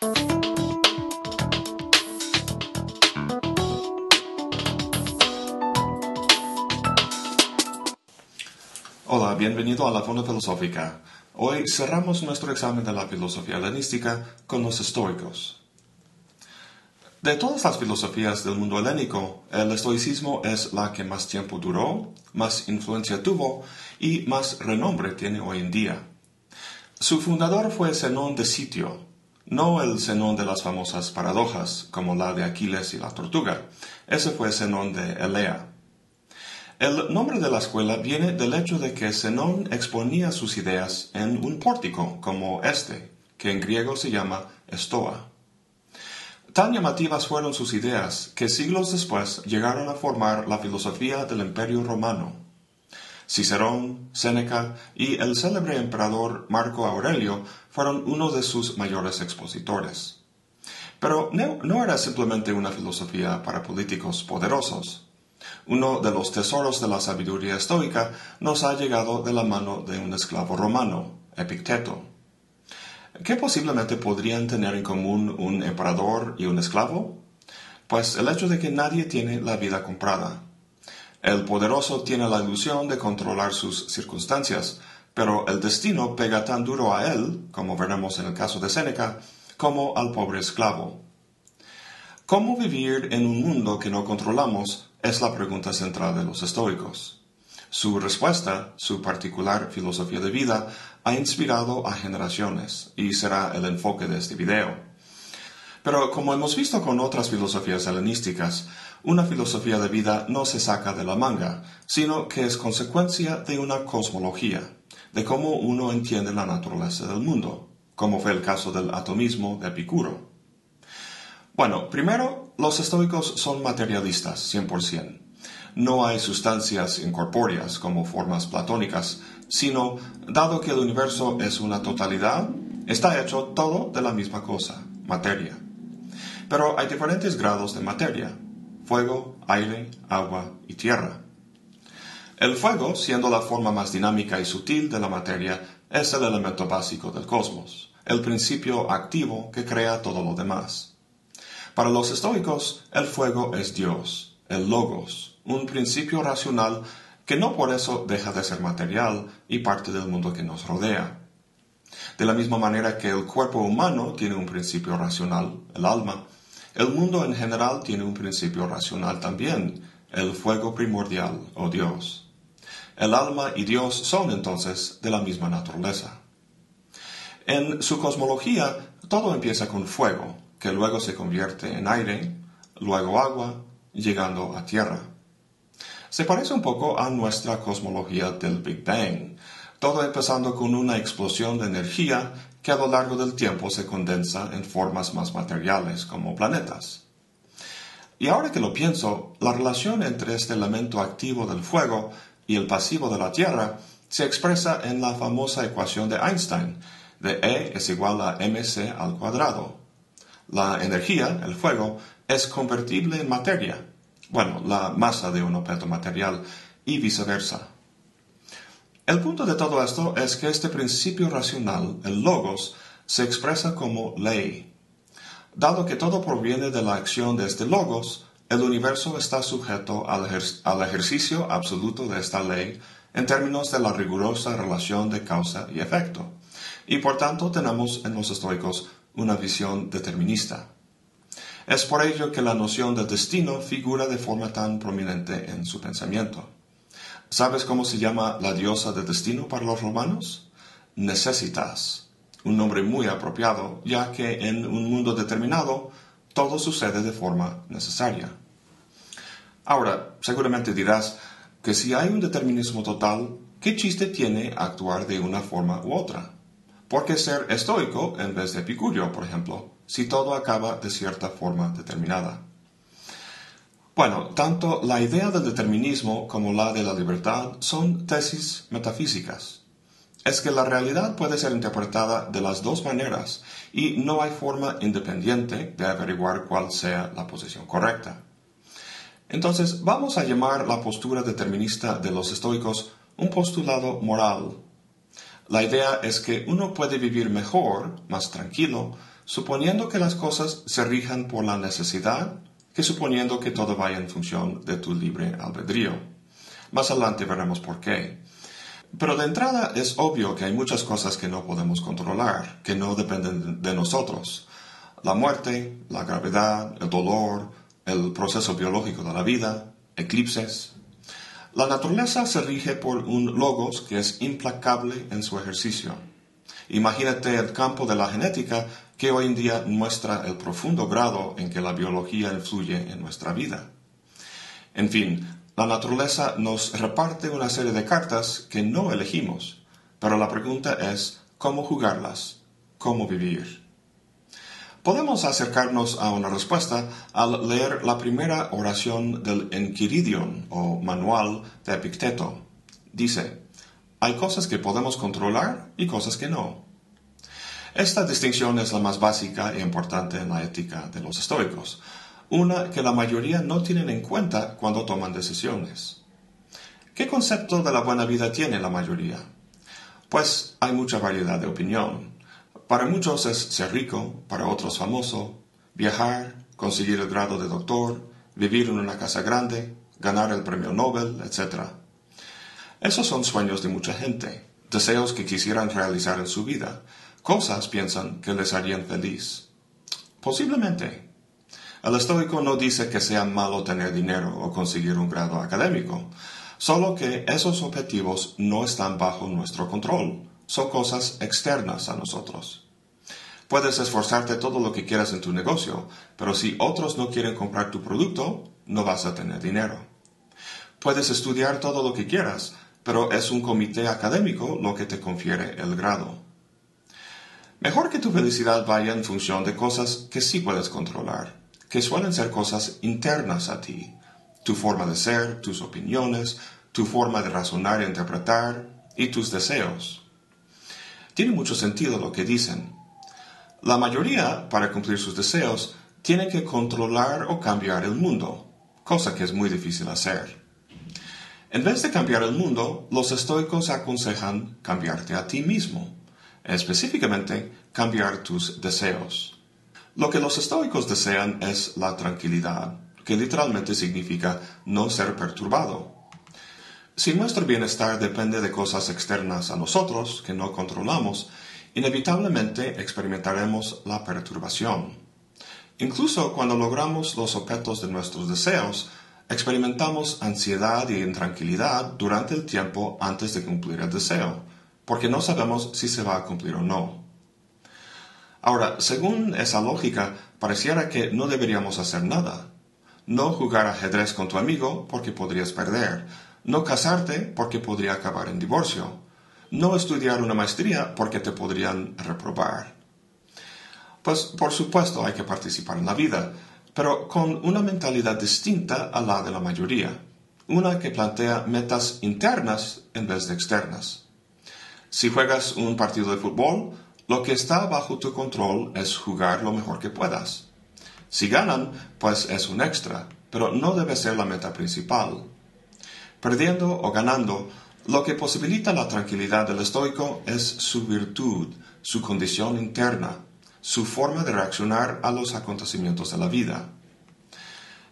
Hola, bienvenido a la Fonda Filosófica. Hoy cerramos nuestro examen de la filosofía helenística con los estoicos. De todas las filosofías del mundo helénico, el estoicismo es la que más tiempo duró, más influencia tuvo y más renombre tiene hoy en día. Su fundador fue Zenón de Sitio, no el Zenón de las famosas paradojas, como la de Aquiles y la tortuga. Ese fue Zenón de Elea. El nombre de la escuela viene del hecho de que Zenón exponía sus ideas en un pórtico como este, que en griego se llama estoa. Tan llamativas fueron sus ideas que siglos después llegaron a formar la filosofía del Imperio Romano. Cicerón, Séneca y el célebre emperador Marco Aurelio fueron uno de sus mayores expositores. Pero no, no era simplemente una filosofía para políticos poderosos. Uno de los tesoros de la sabiduría estoica nos ha llegado de la mano de un esclavo romano, Epicteto. ¿Qué posiblemente podrían tener en común un emperador y un esclavo? Pues el hecho de que nadie tiene la vida comprada. El poderoso tiene la ilusión de controlar sus circunstancias, pero el destino pega tan duro a él, como veremos en el caso de Séneca, como al pobre esclavo. ¿Cómo vivir en un mundo que no controlamos es la pregunta central de los estoicos. Su respuesta, su particular filosofía de vida, ha inspirado a generaciones y será el enfoque de este video. Pero como hemos visto con otras filosofías helenísticas, una filosofía de vida no se saca de la manga, sino que es consecuencia de una cosmología, de cómo uno entiende la naturaleza del mundo, como fue el caso del atomismo de Epicuro. Bueno, primero, los estoicos son materialistas, 100%. No hay sustancias incorpóreas como formas platónicas, sino, dado que el universo es una totalidad, está hecho todo de la misma cosa, materia. Pero hay diferentes grados de materia, fuego, aire, agua y tierra. El fuego, siendo la forma más dinámica y sutil de la materia, es el elemento básico del cosmos, el principio activo que crea todo lo demás. Para los estoicos, el fuego es Dios, el logos, un principio racional que no por eso deja de ser material y parte del mundo que nos rodea. De la misma manera que el cuerpo humano tiene un principio racional, el alma, el mundo en general tiene un principio racional también, el fuego primordial o Dios. El alma y Dios son entonces de la misma naturaleza. En su cosmología, todo empieza con fuego, que luego se convierte en aire, luego agua, llegando a tierra. Se parece un poco a nuestra cosmología del Big Bang, todo empezando con una explosión de energía que a lo largo del tiempo se condensa en formas más materiales como planetas. Y ahora que lo pienso, la relación entre este elemento activo del fuego y el pasivo de la Tierra se expresa en la famosa ecuación de Einstein, de E es igual a mc al cuadrado, la energía, el fuego, es convertible en materia, bueno, la masa de un objeto material, y viceversa. El punto de todo esto es que este principio racional, el logos, se expresa como ley. Dado que todo proviene de la acción de este logos, el universo está sujeto al, al, ejercicio absoluto de esta ley en términos de la rigurosa relación de causa y efecto. Y por tanto tenemos en los estoicos una visión determinista. Es por ello que la noción del destino figura de forma tan prominente en su pensamiento. ¿Sabes cómo se llama la diosa del destino para los romanos? Necesitas, un nombre muy apropiado, ya que en un mundo determinado todo sucede de forma necesaria. Ahora, seguramente dirás que si hay un determinismo total, ¿qué chiste tiene actuar de una forma u otra? ¿Por qué ser estoico en vez de epicurio, por ejemplo, si todo acaba de cierta forma determinada? Bueno, tanto la idea del determinismo como la de la libertad son tesis metafísicas. Es que la realidad puede ser interpretada de las dos maneras y no hay forma independiente de averiguar cuál sea la posición correcta. Entonces, vamos a llamar la postura determinista de los estoicos un postulado moral la idea es que uno puede vivir mejor, más tranquilo, suponiendo que las cosas se rijan por la necesidad, que suponiendo que todo vaya en función de tu libre albedrío. Más adelante veremos por qué. Pero de entrada es obvio que hay muchas cosas que no podemos controlar, que no dependen de nosotros. La muerte, la gravedad, el dolor, el proceso biológico de la vida, eclipses. La naturaleza se rige por un logos que es implacable en su ejercicio. Imagínate el campo de la genética que hoy en día muestra el profundo grado en que la biología influye en nuestra vida. En fin, la naturaleza nos reparte una serie de cartas que no elegimos, pero la pregunta es cómo jugarlas, cómo vivir. Podemos acercarnos a una respuesta al leer la primera oración del Enquiridion o manual de Epicteto. Dice, hay cosas que podemos controlar y cosas que no. Esta distinción es la más básica e importante en la ética de los estoicos, una que la mayoría no tienen en cuenta cuando toman decisiones. ¿Qué concepto de la buena vida tiene la mayoría? Pues hay mucha variedad de opinión. Para muchos es ser rico, para otros famoso, viajar, conseguir el grado de doctor, vivir en una casa grande, ganar el premio Nobel, etc. Esos son sueños de mucha gente, deseos que quisieran realizar en su vida, cosas piensan que les harían feliz. Posiblemente, el estoico no dice que sea malo tener dinero o conseguir un grado académico, solo que esos objetivos no están bajo nuestro control, son cosas externas a nosotros. Puedes esforzarte todo lo que quieras en tu negocio, pero si otros no quieren comprar tu producto, no vas a tener dinero. Puedes estudiar todo lo que quieras, pero es un comité académico lo que te confiere el grado. Mejor que tu felicidad vaya en función de cosas que sí puedes controlar que suelen ser cosas internas a ti, tu forma de ser, tus opiniones, tu forma de razonar e interpretar y tus deseos. Tiene mucho sentido lo que dicen. La mayoría, para cumplir sus deseos, tiene que controlar o cambiar el mundo, cosa que es muy difícil hacer. En vez de cambiar el mundo, los estoicos aconsejan cambiarte a ti mismo, específicamente cambiar tus deseos. Lo que los estoicos desean es la tranquilidad, que literalmente significa no ser perturbado. Si nuestro bienestar depende de cosas externas a nosotros que no controlamos, inevitablemente experimentaremos la perturbación. Incluso cuando logramos los objetos de nuestros deseos, experimentamos ansiedad y intranquilidad durante el tiempo antes de cumplir el deseo, porque no sabemos si se va a cumplir o no. Ahora, según esa lógica, pareciera que no deberíamos hacer nada. No jugar ajedrez con tu amigo porque podrías perder. No casarte porque podría acabar en divorcio. No estudiar una maestría porque te podrían reprobar. Pues por supuesto hay que participar en la vida, pero con una mentalidad distinta a la de la mayoría. Una que plantea metas internas en vez de externas. Si juegas un partido de fútbol, lo que está bajo tu control es jugar lo mejor que puedas. Si ganan, pues es un extra, pero no debe ser la meta principal. Perdiendo o ganando, lo que posibilita la tranquilidad del estoico es su virtud, su condición interna, su forma de reaccionar a los acontecimientos de la vida.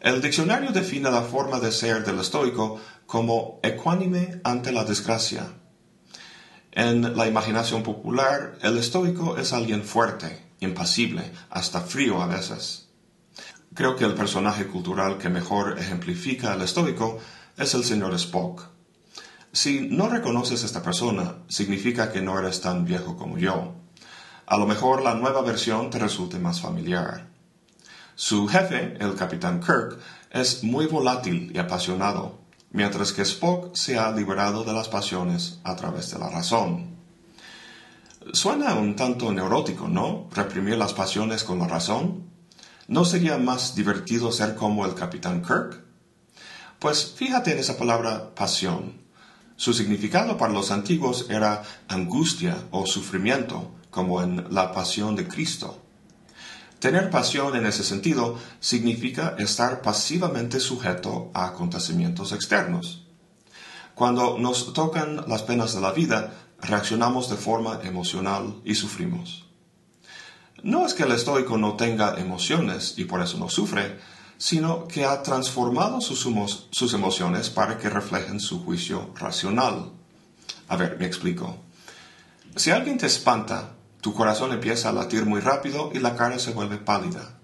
El diccionario define la forma de ser del estoico como ecuánime ante la desgracia, en la imaginación popular, el estoico es alguien fuerte, impasible, hasta frío a veces. Creo que el personaje cultural que mejor ejemplifica al estoico es el señor Spock. Si no reconoces a esta persona, significa que no eres tan viejo como yo. A lo mejor la nueva versión te resulte más familiar. Su jefe, el capitán Kirk, es muy volátil y apasionado, mientras que Spock se ha liberado de las pasiones a través de la razón. Suena un tanto neurótico, ¿no? Reprimir las pasiones con la razón. ¿No sería más divertido ser como el capitán Kirk? Pues fíjate en esa palabra pasión. Su significado para los antiguos era angustia o sufrimiento, como en la pasión de Cristo. Tener pasión en ese sentido significa estar pasivamente sujeto a acontecimientos externos. Cuando nos tocan las penas de la vida, reaccionamos de forma emocional y sufrimos. No es que el estoico no tenga emociones y por eso no sufre, sino que ha transformado sus, sus emociones para que reflejen su juicio racional. A ver, me explico. Si alguien te espanta, tu corazón empieza a latir muy rápido y la cara se vuelve pálida.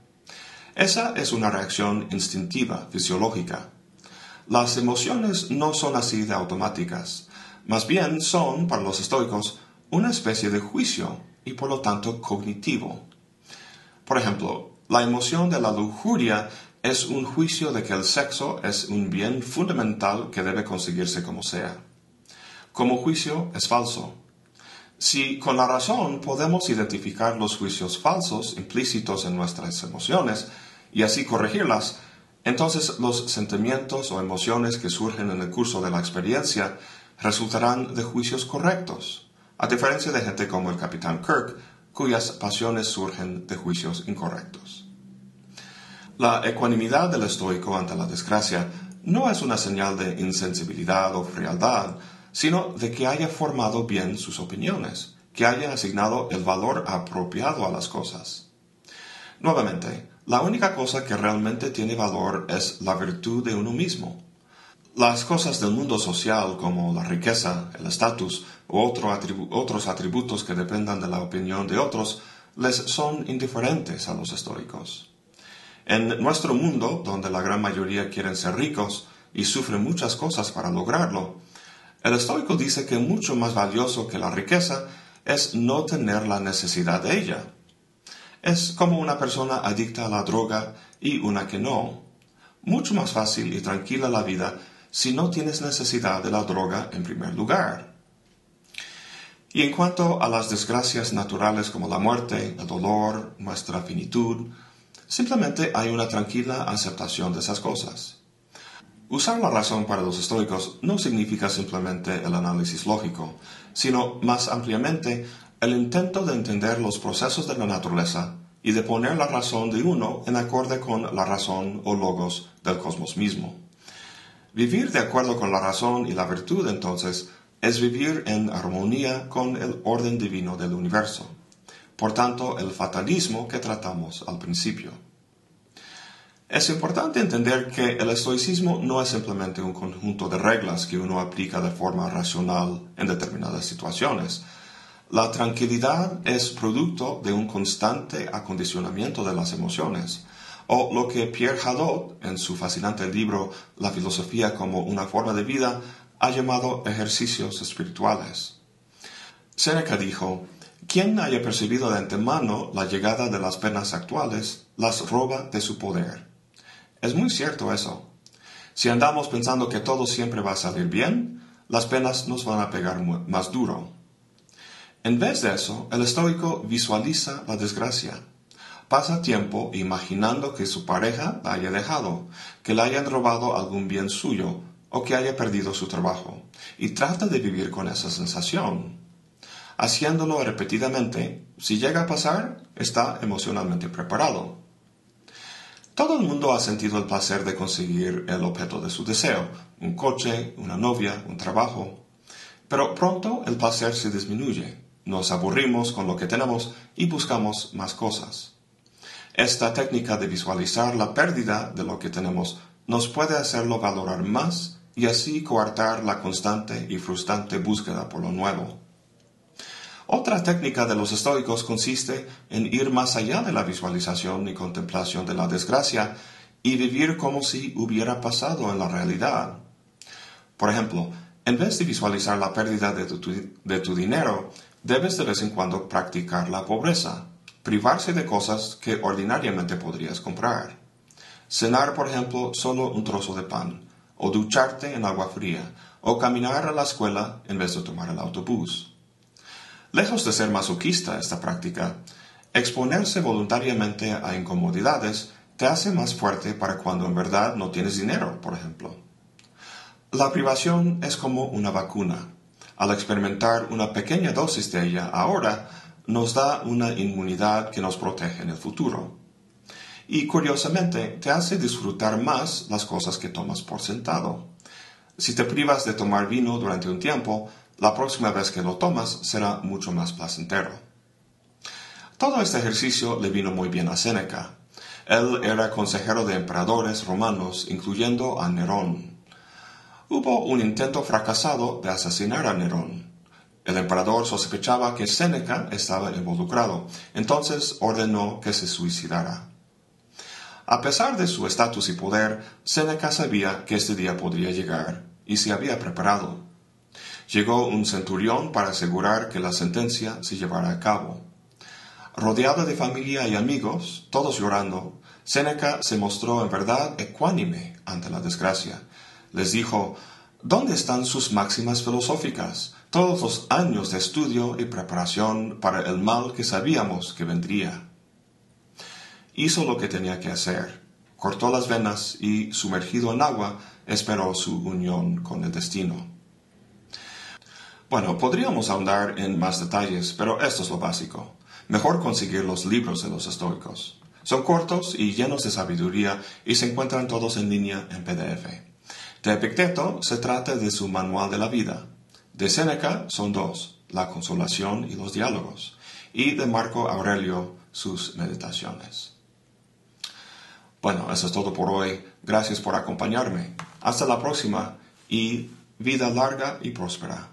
Esa es una reacción instintiva, fisiológica. Las emociones no son así de automáticas, más bien son, para los estoicos, una especie de juicio y por lo tanto cognitivo. Por ejemplo, la emoción de la lujuria es un juicio de que el sexo es un bien fundamental que debe conseguirse como sea. Como juicio es falso, si con la razón podemos identificar los juicios falsos implícitos en nuestras emociones y así corregirlas, entonces los sentimientos o emociones que surgen en el curso de la experiencia resultarán de juicios correctos, a diferencia de gente como el capitán Kirk, cuyas pasiones surgen de juicios incorrectos. La ecuanimidad del estoico ante la desgracia no es una señal de insensibilidad o frialdad, sino de que haya formado bien sus opiniones, que haya asignado el valor apropiado a las cosas. Nuevamente, la única cosa que realmente tiene valor es la virtud de uno mismo. Las cosas del mundo social como la riqueza, el estatus u otros atributos que dependan de la opinión de otros les son indiferentes a los estoicos. En nuestro mundo, donde la gran mayoría quieren ser ricos y sufren muchas cosas para lograrlo, el estoico dice que mucho más valioso que la riqueza es no tener la necesidad de ella. Es como una persona adicta a la droga y una que no. Mucho más fácil y tranquila la vida si no tienes necesidad de la droga en primer lugar. Y en cuanto a las desgracias naturales como la muerte, el dolor, nuestra finitud, simplemente hay una tranquila aceptación de esas cosas. Usar la razón para los estoicos no significa simplemente el análisis lógico, sino más ampliamente el intento de entender los procesos de la naturaleza y de poner la razón de uno en acorde con la razón o logos del cosmos mismo. Vivir de acuerdo con la razón y la virtud, entonces, es vivir en armonía con el orden divino del universo. Por tanto, el fatalismo que tratamos al principio. Es importante entender que el estoicismo no es simplemente un conjunto de reglas que uno aplica de forma racional en determinadas situaciones. La tranquilidad es producto de un constante acondicionamiento de las emociones, o lo que Pierre Hadot, en su fascinante libro La filosofía como una forma de vida, ha llamado ejercicios espirituales. Seneca dijo, quien haya percibido de antemano la llegada de las penas actuales, las roba de su poder. Es muy cierto eso. Si andamos pensando que todo siempre va a salir bien, las penas nos van a pegar más duro. En vez de eso, el estoico visualiza la desgracia. Pasa tiempo imaginando que su pareja la haya dejado, que le hayan robado algún bien suyo o que haya perdido su trabajo, y trata de vivir con esa sensación. Haciéndolo repetidamente, si llega a pasar, está emocionalmente preparado. Todo el mundo ha sentido el placer de conseguir el objeto de su deseo, un coche, una novia, un trabajo. Pero pronto el placer se disminuye, nos aburrimos con lo que tenemos y buscamos más cosas. Esta técnica de visualizar la pérdida de lo que tenemos nos puede hacerlo valorar más y así coartar la constante y frustrante búsqueda por lo nuevo. Otra técnica de los estoicos consiste en ir más allá de la visualización y contemplación de la desgracia y vivir como si hubiera pasado en la realidad. Por ejemplo, en vez de visualizar la pérdida de tu, dinero, debes de vez en cuando practicar la pobreza, privarse de cosas que ordinariamente podrías comprar. Cenar, por ejemplo, solo un trozo de pan, o ducharte en agua fría, o caminar a la escuela en vez de tomar el autobús. Lejos de ser masoquista esta práctica, exponerse voluntariamente a incomodidades te hace más fuerte para cuando en verdad no tienes dinero, por ejemplo. La privación es como una vacuna. Al experimentar una pequeña dosis de ella ahora, nos da una inmunidad que nos protege en el futuro. Y curiosamente, te hace disfrutar más las cosas que tomas por sentado. Si te privas de tomar vino durante un tiempo, la próxima vez que lo tomas será mucho más placentero. Todo este ejercicio le vino muy bien a Séneca. Él era consejero de emperadores romanos, incluyendo a Nerón. Hubo un intento fracasado de asesinar a Nerón. El emperador sospechaba que Séneca estaba involucrado, entonces ordenó que se suicidara. A pesar de su estatus y poder, Séneca sabía que este día podría llegar y se había preparado. Llegó un centurión para asegurar que la sentencia se llevara a cabo. Rodeado de familia y amigos, todos llorando, Séneca se mostró en verdad ecuánime ante la desgracia. Les dijo, ¿Dónde están sus máximas filosóficas? Todos los años de estudio y preparación para el mal que sabíamos que vendría. Hizo lo que tenía que hacer. Cortó las venas y, sumergido en agua, esperó su unión con el destino. Bueno, podríamos ahondar en más detalles, pero esto es lo básico. Mejor conseguir los libros de los estoicos. Son cortos y llenos de sabiduría y se encuentran todos en línea en PDF. De Epicteto se trata de su manual de la vida. De Séneca son dos, la consolación y los diálogos. Y de Marco Aurelio sus meditaciones. Bueno, eso es todo por hoy. Gracias por acompañarme. Hasta la próxima y vida larga y próspera.